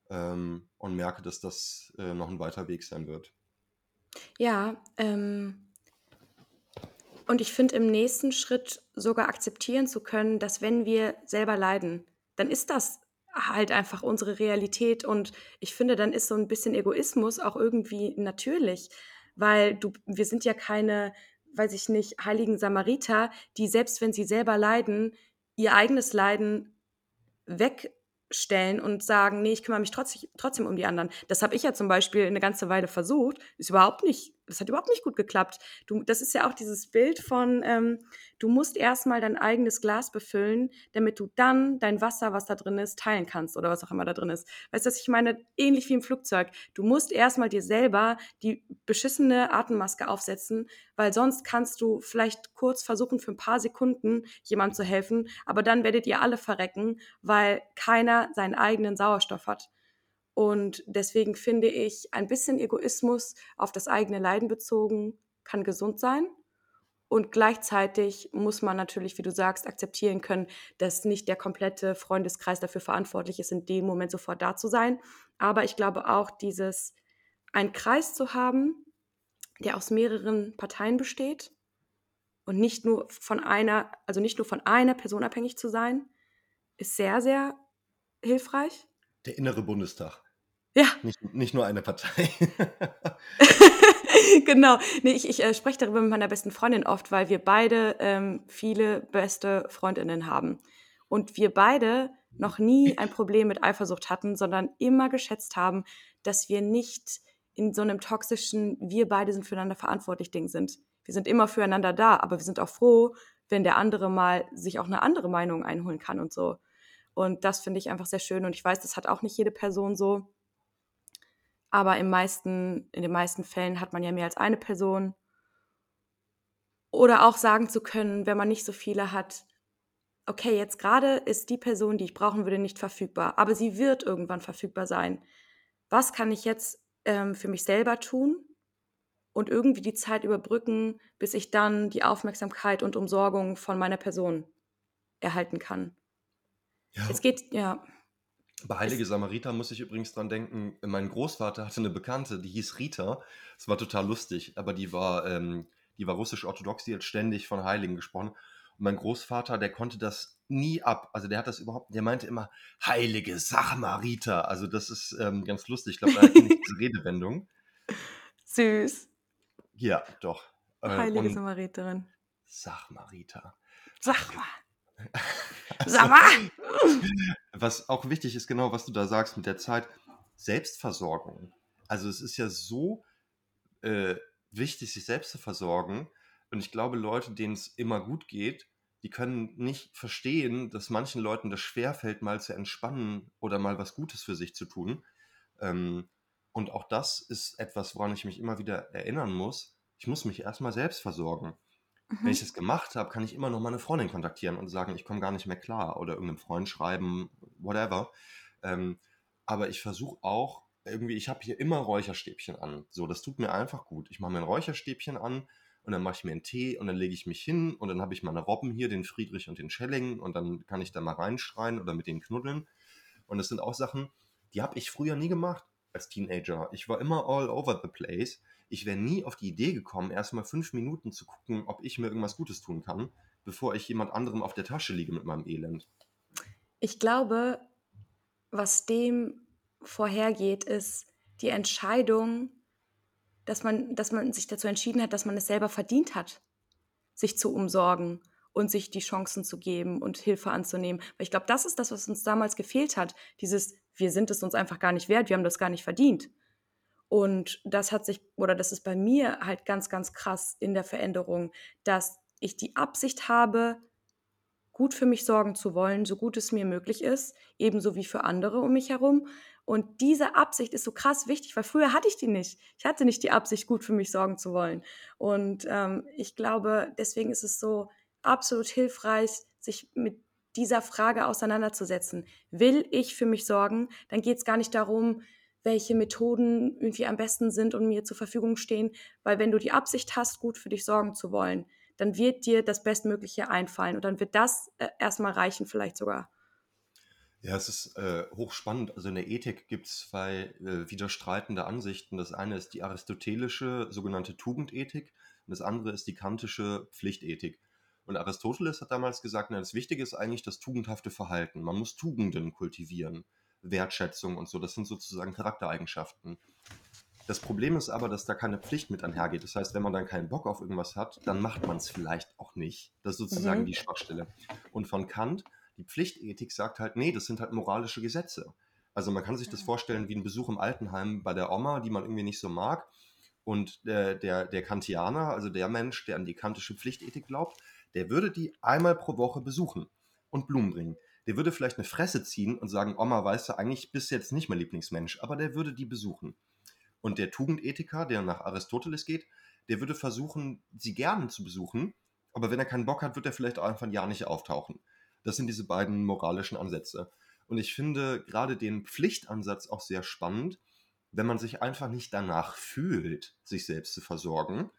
B: ähm, und merke, dass das äh, noch ein weiter Weg sein wird.
A: Ja, ähm, und ich finde im nächsten Schritt sogar akzeptieren zu können, dass wenn wir selber leiden, dann ist das halt einfach unsere Realität und ich finde, dann ist so ein bisschen Egoismus auch irgendwie natürlich, weil du, wir sind ja keine, weiß ich nicht, heiligen Samariter, die selbst wenn sie selber leiden, ihr eigenes Leiden weg stellen und sagen, nee, ich kümmere mich trotzdem, trotzdem um die anderen. Das habe ich ja zum Beispiel eine ganze Weile versucht. Ist überhaupt nicht, das hat überhaupt nicht gut geklappt. Du, das ist ja auch dieses Bild von, ähm, du musst erstmal dein eigenes Glas befüllen, damit du dann dein Wasser, was da drin ist, teilen kannst oder was auch immer da drin ist. Weißt du, was ich meine? Ähnlich wie im Flugzeug. Du musst erstmal dir selber die beschissene Atemmaske aufsetzen, weil sonst kannst du vielleicht kurz versuchen, für ein paar Sekunden jemandem zu helfen, aber dann werdet ihr alle verrecken, weil keiner seinen eigenen Sauerstoff hat. Und deswegen finde ich, ein bisschen Egoismus auf das eigene Leiden bezogen kann gesund sein. Und gleichzeitig muss man natürlich, wie du sagst, akzeptieren können, dass nicht der komplette Freundeskreis dafür verantwortlich ist, in dem Moment sofort da zu sein. Aber ich glaube auch, dieses, einen Kreis zu haben, der aus mehreren Parteien besteht und nicht nur von einer, also nicht nur von einer Person abhängig zu sein, ist sehr, sehr hilfreich.
B: Der innere Bundestag.
A: Ja.
B: Nicht, nicht nur eine Partei.
A: genau. Nee, ich, ich äh, spreche darüber mit meiner besten Freundin oft, weil wir beide ähm, viele beste Freundinnen haben. Und wir beide noch nie ein Problem mit Eifersucht hatten, sondern immer geschätzt haben, dass wir nicht in so einem toxischen, wir beide sind füreinander verantwortlich Ding sind. Wir sind immer füreinander da, aber wir sind auch froh, wenn der andere mal sich auch eine andere Meinung einholen kann und so. Und das finde ich einfach sehr schön. Und ich weiß, das hat auch nicht jede Person so. Aber im meisten, in den meisten Fällen hat man ja mehr als eine Person. Oder auch sagen zu können, wenn man nicht so viele hat, okay, jetzt gerade ist die Person, die ich brauchen würde, nicht verfügbar, aber sie wird irgendwann verfügbar sein. Was kann ich jetzt ähm, für mich selber tun und irgendwie die Zeit überbrücken, bis ich dann die Aufmerksamkeit und Umsorgung von meiner Person erhalten kann? Ja. Es geht, ja.
B: Bei Heilige Samariter muss ich übrigens dran denken, mein Großvater hatte eine Bekannte, die hieß Rita. Das war total lustig, aber die war, ähm, die war russisch-orthodox, die hat ständig von Heiligen gesprochen. Und mein Großvater, der konnte das nie ab. Also der hat das überhaupt, der meinte immer, Heilige Samariter. Also das ist ähm, ganz lustig. Ich glaube, da ich diese Redewendung.
A: Süß.
B: Ja, doch.
A: Äh, Heilige Samariterin.
B: Rita.
A: Sag mal. Sag mal.
B: was auch wichtig ist, genau was du da sagst mit der Zeit, Selbstversorgung. Also es ist ja so äh, wichtig, sich selbst zu versorgen. Und ich glaube, Leute, denen es immer gut geht, die können nicht verstehen, dass manchen Leuten das schwerfällt, mal zu entspannen oder mal was Gutes für sich zu tun. Ähm, und auch das ist etwas, woran ich mich immer wieder erinnern muss. Ich muss mich erstmal selbst versorgen. Wenn ich
A: Mhm.
B: das gemacht habe, kann ich immer noch meine Freundin kontaktieren und sagen, ich komme gar nicht mehr klar oder irgendeinem Freund schreiben, whatever. Ähm, aber ich versuche auch irgendwie, ich habe hier immer Räucherstäbchen an. So, das tut mir einfach gut. Ich mache mir ein Räucherstäbchen an und dann mache ich mir einen Tee und dann lege ich mich hin und dann habe ich meine Robben hier, den Friedrich und den Schelling und dann kann ich da mal reinschreien oder mit denen knuddeln. Und das sind auch Sachen, die habe ich früher nie gemacht als Teenager. Ich war immer all over the place. Ich wäre nie auf die Idee gekommen, erstmal fünf Minuten zu gucken, ob ich mir irgendwas Gutes tun kann, bevor ich jemand anderem auf der Tasche liege mit meinem Elend.
A: Ich glaube, was dem vorhergeht, ist die Entscheidung, dass man, dass man sich dazu entschieden hat, dass man es selber verdient hat, sich zu umsorgen und sich die Chancen zu geben und Hilfe anzunehmen. Weil ich glaube, das ist das, was uns damals gefehlt hat. Dieses, wir sind es uns einfach gar nicht wert, wir haben das gar nicht verdient. Und das hat sich, oder das ist bei mir halt ganz, ganz krass in der Veränderung, dass ich die Absicht habe, gut für mich sorgen zu wollen, so gut es mir möglich ist, ebenso wie für andere um mich herum. Und diese Absicht ist so krass wichtig, weil früher hatte ich die nicht. Ich hatte nicht die Absicht, gut für mich sorgen zu wollen. Und ähm, ich glaube, deswegen ist es so absolut hilfreich, sich mit dieser Frage auseinanderzusetzen. Will ich für mich sorgen? Dann geht es gar nicht darum, welche Methoden irgendwie am besten sind und mir zur Verfügung stehen, weil wenn du die Absicht hast, gut für dich sorgen zu wollen, dann wird dir das Bestmögliche einfallen und dann wird das äh, erstmal reichen, vielleicht sogar.
B: Ja, es ist äh, hochspannend. Also in der Ethik gibt es zwei äh, widerstreitende Ansichten. Das eine ist die aristotelische sogenannte Tugendethik und das andere ist die kantische Pflichtethik. Und Aristoteles hat damals gesagt, na, das Wichtige ist eigentlich das tugendhafte Verhalten. Man muss Tugenden kultivieren, Wertschätzung und so. Das sind sozusagen Charaktereigenschaften. Das Problem ist aber, dass da keine Pflicht mit einhergeht. Das heißt, wenn man dann keinen Bock auf irgendwas hat, dann macht man es vielleicht auch nicht. Das ist sozusagen
A: Mhm.
B: die Schwachstelle. Und von Kant, die Pflichtethik sagt halt, nee, das sind halt moralische Gesetze. Also man kann sich das vorstellen wie ein Besuch im Altenheim bei der Oma, die man irgendwie nicht so mag. Und der, der, der Kantianer, also der Mensch, der an die kantische Pflichtethik glaubt, der würde die einmal pro Woche besuchen und Blumen bringen. Der würde vielleicht eine Fresse ziehen und sagen, Oma, weißt du, eigentlich bist du jetzt nicht mein Lieblingsmensch, aber der würde die besuchen. Und der Tugendethiker, der nach Aristoteles geht, der würde versuchen, sie gerne zu besuchen, aber wenn er keinen Bock hat, wird er vielleicht auch einfach ein Jahr nicht auftauchen. Das sind diese beiden moralischen Ansätze. Und ich finde gerade den Pflichtansatz auch sehr spannend, wenn man sich einfach nicht danach fühlt, sich selbst zu versorgen,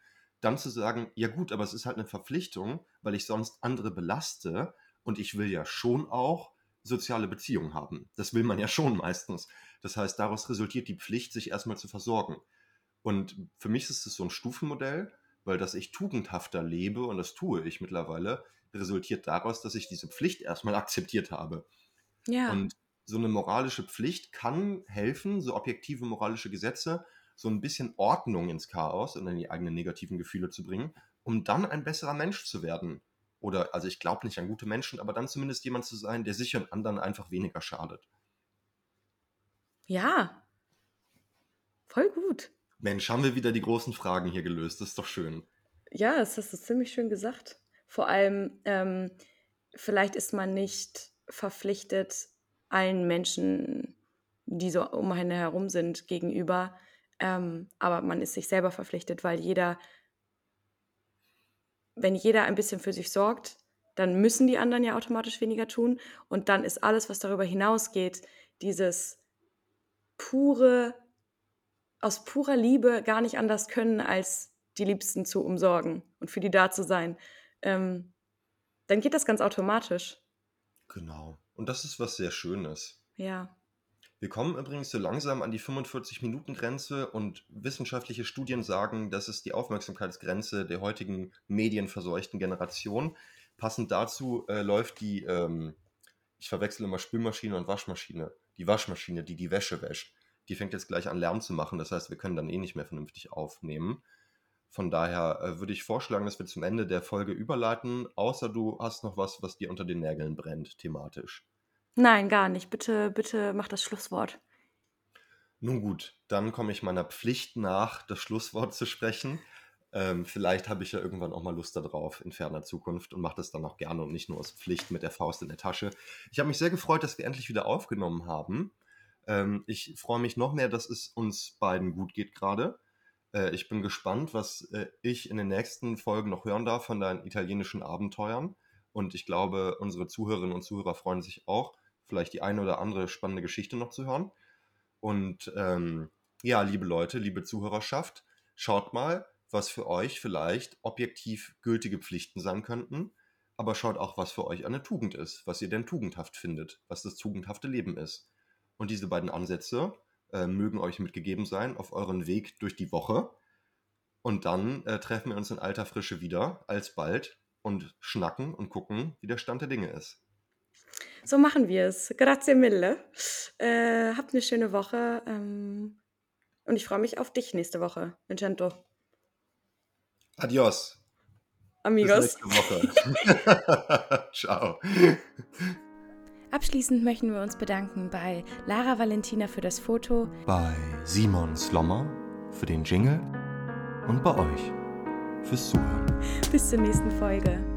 B: dann zu sagen, ja gut, aber es ist halt eine Verpflichtung, weil ich sonst andere belaste und ich will ja schon auch soziale Beziehungen haben. Das will man ja schon meistens. Das heißt, daraus resultiert die Pflicht, sich erstmal zu versorgen. Und für mich ist es so ein Stufenmodell, weil dass ich tugendhafter lebe, und das tue ich mittlerweile, resultiert daraus, dass ich diese Pflicht erstmal akzeptiert habe.
A: Ja.
B: Und so eine moralische Pflicht kann helfen, so objektive moralische Gesetze, so ein bisschen Ordnung ins Chaos und in die eigenen negativen Gefühle zu bringen, um dann ein besserer Mensch zu werden. Oder, also ich glaube nicht an gute Menschen, aber dann zumindest jemand zu sein, der sich und anderen einfach weniger schadet.
A: Ja. Voll gut.
B: Mensch, haben wir wieder die großen Fragen hier gelöst. Das ist doch schön.
A: Ja, das hast du ziemlich schön gesagt. Vor allem, ähm, vielleicht ist man nicht verpflichtet, allen Menschen, die so um einen herum sind, gegenüber. Ähm, aber man ist sich selber verpflichtet, weil jeder, wenn jeder ein bisschen für sich sorgt, dann müssen die anderen ja automatisch weniger tun. Und dann ist alles, was darüber hinausgeht, dieses pure, aus purer Liebe gar nicht anders können, als die Liebsten zu umsorgen und für die da zu sein. Ähm, dann geht das ganz automatisch.
B: Genau. Und das ist was sehr Schönes.
A: Ja.
B: Wir kommen übrigens so langsam an die 45-Minuten-Grenze und wissenschaftliche Studien sagen, das ist die Aufmerksamkeitsgrenze der heutigen medienverseuchten Generation. Passend dazu äh, läuft die, ähm, ich verwechsel immer Spülmaschine und Waschmaschine, die Waschmaschine, die die Wäsche wäscht. Die fängt jetzt gleich an Lärm zu machen, das heißt, wir können dann eh nicht mehr vernünftig aufnehmen. Von daher äh, würde ich vorschlagen, dass wir zum Ende der Folge überleiten, außer du hast noch was, was dir unter den Nägeln brennt, thematisch.
A: Nein, gar nicht. Bitte, bitte mach das Schlusswort.
B: Nun gut, dann komme ich meiner Pflicht nach, das Schlusswort zu sprechen. Ähm, vielleicht habe ich ja irgendwann auch mal Lust darauf in ferner Zukunft und mache das dann auch gerne und nicht nur aus Pflicht mit der Faust in der Tasche. Ich habe mich sehr gefreut, dass wir endlich wieder aufgenommen haben. Ähm, ich freue mich noch mehr, dass es uns beiden gut geht gerade. Äh, ich bin gespannt, was äh, ich in den nächsten Folgen noch hören darf von deinen italienischen Abenteuern. Und ich glaube, unsere Zuhörerinnen und Zuhörer freuen sich auch, vielleicht die eine oder andere spannende Geschichte noch zu hören. Und ähm, ja, liebe Leute, liebe Zuhörerschaft, schaut mal, was für euch vielleicht objektiv gültige Pflichten sein könnten, aber schaut auch, was für euch eine Tugend ist, was ihr denn tugendhaft findet, was das tugendhafte Leben ist. Und diese beiden Ansätze äh, mögen euch mitgegeben sein auf euren Weg durch die Woche. Und dann äh, treffen wir uns in alter Frische wieder, alsbald, und schnacken und gucken, wie der Stand der Dinge ist.
A: So machen wir es. Grazie mille. Äh, habt eine schöne Woche. Ähm, und ich freue mich auf dich nächste Woche, Vincento.
B: Adios.
A: Amigos.
B: Bis nächste Woche. Ciao.
A: Abschließend möchten wir uns bedanken bei Lara Valentina für das Foto,
B: bei Simon Slommer für den Jingle und bei euch fürs Zuhören.
A: Bis zur nächsten Folge.